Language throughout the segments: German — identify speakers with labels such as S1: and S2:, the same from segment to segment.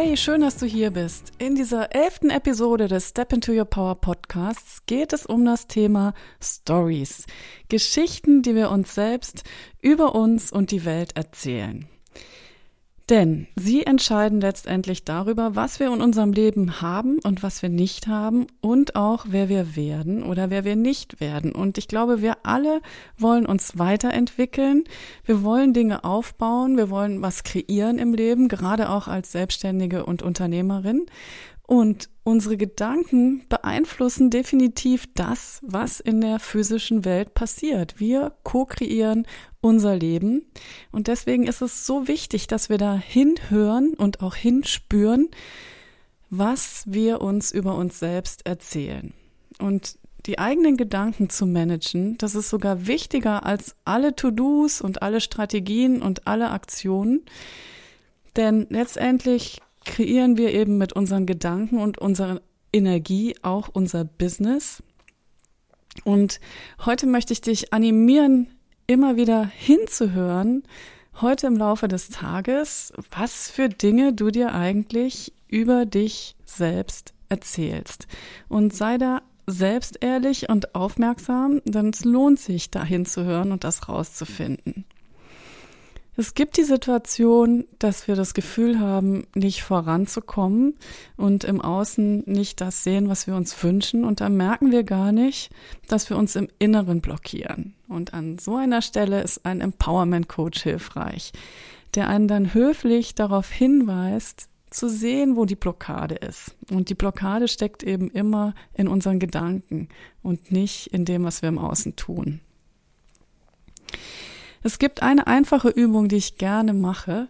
S1: Hey, schön, dass du hier bist. In dieser elften Episode des Step into Your Power Podcasts geht es um das Thema Stories. Geschichten, die wir uns selbst über uns und die Welt erzählen. Denn sie entscheiden letztendlich darüber, was wir in unserem Leben haben und was wir nicht haben und auch wer wir werden oder wer wir nicht werden. Und ich glaube, wir alle wollen uns weiterentwickeln. Wir wollen Dinge aufbauen. Wir wollen was kreieren im Leben, gerade auch als Selbstständige und Unternehmerin. Und unsere Gedanken beeinflussen definitiv das, was in der physischen Welt passiert. Wir co-kreieren unser Leben. Und deswegen ist es so wichtig, dass wir da hinhören und auch hinspüren, was wir uns über uns selbst erzählen. Und die eigenen Gedanken zu managen, das ist sogar wichtiger als alle To-Dos und alle Strategien und alle Aktionen. Denn letztendlich kreieren wir eben mit unseren Gedanken und unserer Energie auch unser Business. Und heute möchte ich dich animieren, immer wieder hinzuhören, heute im Laufe des Tages, was für Dinge du dir eigentlich über dich selbst erzählst. Und sei da selbst ehrlich und aufmerksam, denn es lohnt sich, da hinzuhören und das rauszufinden. Es gibt die Situation, dass wir das Gefühl haben, nicht voranzukommen und im Außen nicht das sehen, was wir uns wünschen. Und da merken wir gar nicht, dass wir uns im Inneren blockieren. Und an so einer Stelle ist ein Empowerment Coach hilfreich, der einen dann höflich darauf hinweist, zu sehen, wo die Blockade ist. Und die Blockade steckt eben immer in unseren Gedanken und nicht in dem, was wir im Außen tun. Es gibt eine einfache Übung, die ich gerne mache,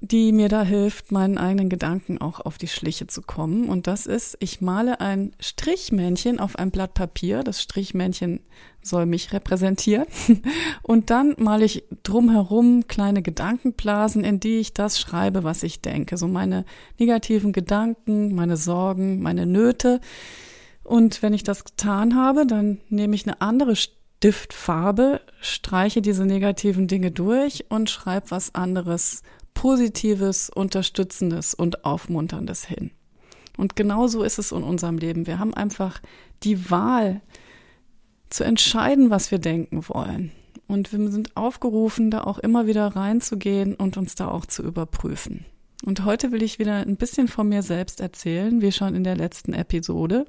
S1: die mir da hilft, meinen eigenen Gedanken auch auf die Schliche zu kommen. Und das ist, ich male ein Strichmännchen auf ein Blatt Papier. Das Strichmännchen soll mich repräsentieren. Und dann male ich drumherum kleine Gedankenblasen, in die ich das schreibe, was ich denke. So meine negativen Gedanken, meine Sorgen, meine Nöte. Und wenn ich das getan habe, dann nehme ich eine andere Stiftfarbe, streiche diese negativen Dinge durch und schreibe was anderes, Positives, Unterstützendes und Aufmunterndes hin. Und genau so ist es in unserem Leben. Wir haben einfach die Wahl zu entscheiden, was wir denken wollen. Und wir sind aufgerufen, da auch immer wieder reinzugehen und uns da auch zu überprüfen. Und heute will ich wieder ein bisschen von mir selbst erzählen, wie schon in der letzten Episode,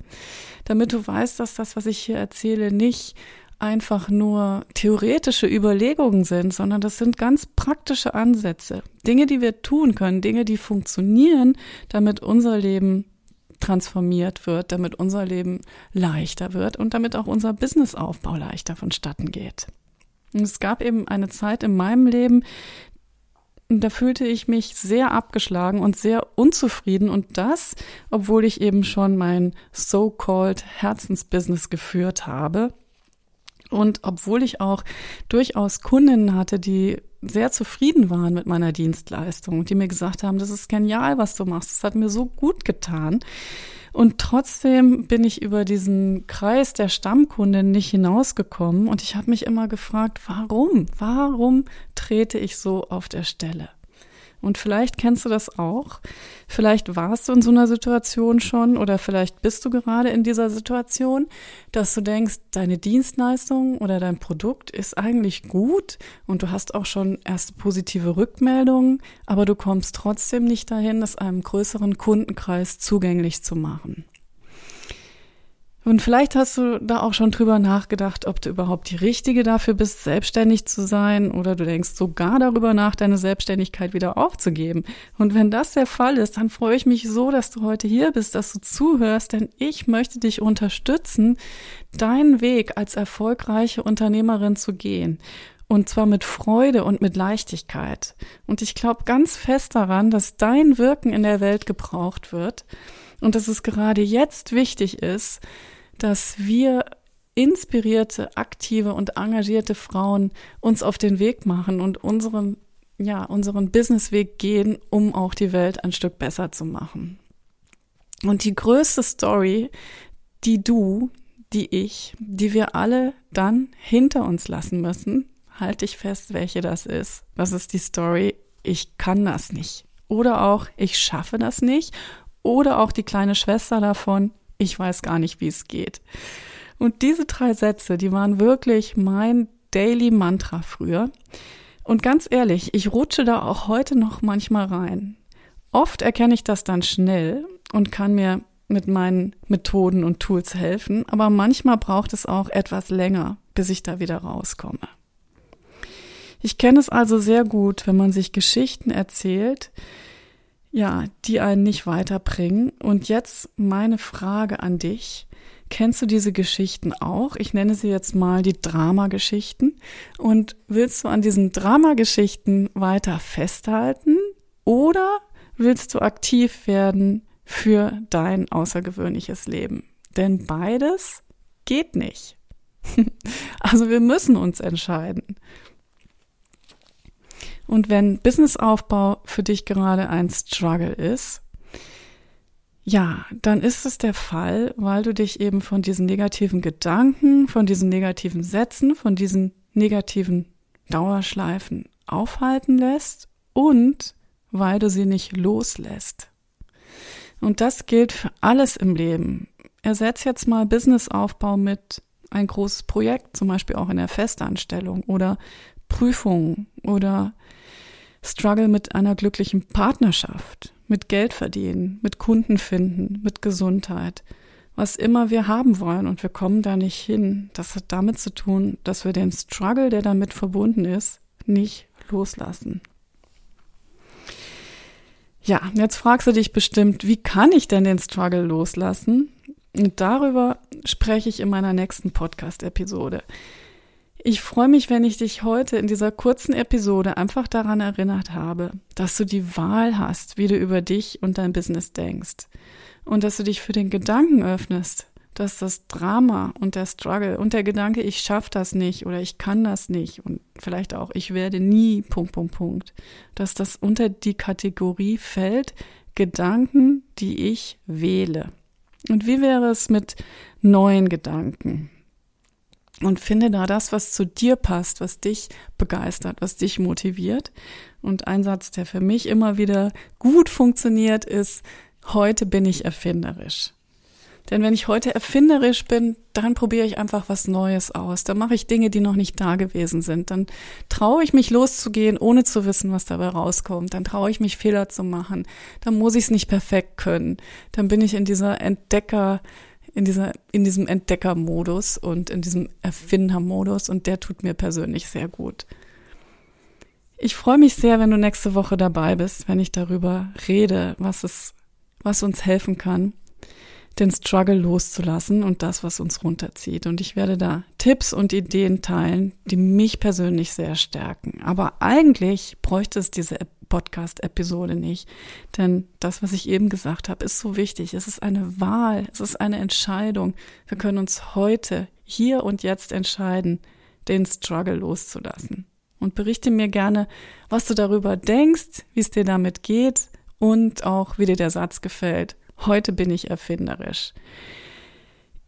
S1: damit du weißt, dass das, was ich hier erzähle, nicht einfach nur theoretische Überlegungen sind, sondern das sind ganz praktische Ansätze. Dinge, die wir tun können, Dinge, die funktionieren, damit unser Leben transformiert wird, damit unser Leben leichter wird und damit auch unser Businessaufbau leichter vonstatten geht. Und es gab eben eine Zeit in meinem Leben, da fühlte ich mich sehr abgeschlagen und sehr unzufrieden und das, obwohl ich eben schon mein so-called Herzensbusiness geführt habe und obwohl ich auch durchaus Kundinnen hatte, die sehr zufrieden waren mit meiner Dienstleistung, die mir gesagt haben, das ist genial, was du machst, das hat mir so gut getan. Und trotzdem bin ich über diesen Kreis der Stammkunden nicht hinausgekommen und ich habe mich immer gefragt, warum? Warum trete ich so auf der Stelle? Und vielleicht kennst du das auch. Vielleicht warst du in so einer Situation schon oder vielleicht bist du gerade in dieser Situation, dass du denkst, deine Dienstleistung oder dein Produkt ist eigentlich gut und du hast auch schon erste positive Rückmeldungen, aber du kommst trotzdem nicht dahin, es einem größeren Kundenkreis zugänglich zu machen. Und vielleicht hast du da auch schon drüber nachgedacht, ob du überhaupt die Richtige dafür bist, selbstständig zu sein oder du denkst sogar darüber nach, deine Selbstständigkeit wieder aufzugeben. Und wenn das der Fall ist, dann freue ich mich so, dass du heute hier bist, dass du zuhörst, denn ich möchte dich unterstützen, deinen Weg als erfolgreiche Unternehmerin zu gehen. Und zwar mit Freude und mit Leichtigkeit. Und ich glaube ganz fest daran, dass dein Wirken in der Welt gebraucht wird Und dass es gerade jetzt wichtig ist, dass wir inspirierte, aktive und engagierte Frauen uns auf den Weg machen und unseren, ja, unseren Businessweg gehen, um auch die Welt ein Stück besser zu machen. Und die größte Story, die du, die ich, die wir alle dann hinter uns lassen müssen, halte ich fest, welche das ist. Das ist die Story, ich kann das nicht. Oder auch, ich schaffe das nicht. Oder auch die kleine Schwester davon, ich weiß gar nicht, wie es geht. Und diese drei Sätze, die waren wirklich mein Daily Mantra früher. Und ganz ehrlich, ich rutsche da auch heute noch manchmal rein. Oft erkenne ich das dann schnell und kann mir mit meinen Methoden und Tools helfen, aber manchmal braucht es auch etwas länger, bis ich da wieder rauskomme. Ich kenne es also sehr gut, wenn man sich Geschichten erzählt, ja, die einen nicht weiterbringen. Und jetzt meine Frage an dich. Kennst du diese Geschichten auch? Ich nenne sie jetzt mal die Dramageschichten. Und willst du an diesen Dramageschichten weiter festhalten oder willst du aktiv werden für dein außergewöhnliches Leben? Denn beides geht nicht. also wir müssen uns entscheiden. Und wenn Businessaufbau für dich gerade ein Struggle ist, ja, dann ist es der Fall, weil du dich eben von diesen negativen Gedanken, von diesen negativen Sätzen, von diesen negativen Dauerschleifen aufhalten lässt und weil du sie nicht loslässt. Und das gilt für alles im Leben. Ersetz jetzt mal Businessaufbau mit ein großes Projekt, zum Beispiel auch in der Festanstellung oder Prüfungen oder Struggle mit einer glücklichen Partnerschaft, mit Geld verdienen, mit Kunden finden, mit Gesundheit. Was immer wir haben wollen und wir kommen da nicht hin, das hat damit zu tun, dass wir den Struggle, der damit verbunden ist, nicht loslassen. Ja, jetzt fragst du dich bestimmt, wie kann ich denn den Struggle loslassen? Und darüber spreche ich in meiner nächsten Podcast-Episode. Ich freue mich, wenn ich dich heute in dieser kurzen Episode einfach daran erinnert habe, dass du die Wahl hast, wie du über dich und dein Business denkst. Und dass du dich für den Gedanken öffnest, dass das Drama und der Struggle und der Gedanke, ich schaffe das nicht oder ich kann das nicht und vielleicht auch, ich werde nie, Punkt, Punkt, Punkt, dass das unter die Kategorie fällt, Gedanken, die ich wähle. Und wie wäre es mit neuen Gedanken? Und finde da das, was zu dir passt, was dich begeistert, was dich motiviert. Und ein Satz, der für mich immer wieder gut funktioniert, ist, heute bin ich erfinderisch. Denn wenn ich heute erfinderisch bin, dann probiere ich einfach was Neues aus. Dann mache ich Dinge, die noch nicht da gewesen sind. Dann traue ich mich loszugehen, ohne zu wissen, was dabei rauskommt. Dann traue ich mich Fehler zu machen. Dann muss ich es nicht perfekt können. Dann bin ich in dieser Entdecker, in dieser, in diesem Entdeckermodus und in diesem Erfindermodus und der tut mir persönlich sehr gut. Ich freue mich sehr, wenn du nächste Woche dabei bist, wenn ich darüber rede, was es, was uns helfen kann, den Struggle loszulassen und das, was uns runterzieht. Und ich werde da Tipps und Ideen teilen, die mich persönlich sehr stärken. Aber eigentlich bräuchte es diese Podcast-Episode nicht. Denn das, was ich eben gesagt habe, ist so wichtig. Es ist eine Wahl, es ist eine Entscheidung. Wir können uns heute, hier und jetzt entscheiden, den Struggle loszulassen. Und berichte mir gerne, was du darüber denkst, wie es dir damit geht und auch, wie dir der Satz gefällt. Heute bin ich erfinderisch.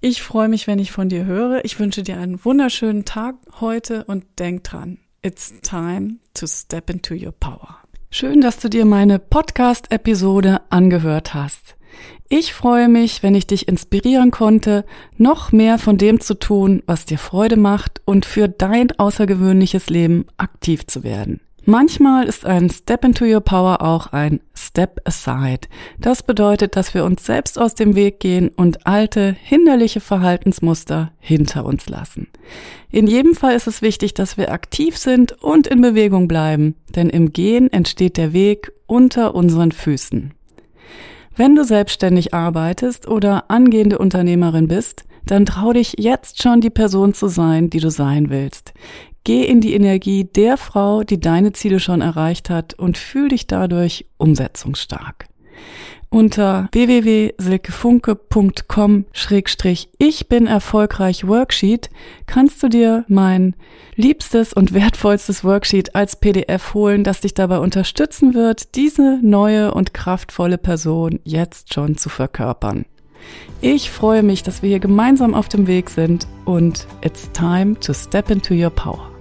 S1: Ich freue mich, wenn ich von dir höre. Ich wünsche dir einen wunderschönen Tag heute und denk dran, it's time to step into your power. Schön, dass du dir meine Podcast-Episode angehört hast. Ich freue mich, wenn ich dich inspirieren konnte, noch mehr von dem zu tun, was dir Freude macht und für dein außergewöhnliches Leben aktiv zu werden. Manchmal ist ein Step into Your Power auch ein Step Aside. Das bedeutet, dass wir uns selbst aus dem Weg gehen und alte, hinderliche Verhaltensmuster hinter uns lassen. In jedem Fall ist es wichtig, dass wir aktiv sind und in Bewegung bleiben, denn im Gehen entsteht der Weg unter unseren Füßen. Wenn du selbstständig arbeitest oder angehende Unternehmerin bist, dann trau dich jetzt schon die Person zu sein, die du sein willst. Geh in die Energie der Frau, die deine Ziele schon erreicht hat und fühl dich dadurch umsetzungsstark. Unter www.silkefunke.com-ich bin erfolgreich Worksheet kannst du dir mein liebstes und wertvollstes Worksheet als PDF holen, das dich dabei unterstützen wird, diese neue und kraftvolle Person jetzt schon zu verkörpern. Ich freue mich, dass wir hier gemeinsam auf dem Weg sind und it's time to step into your power.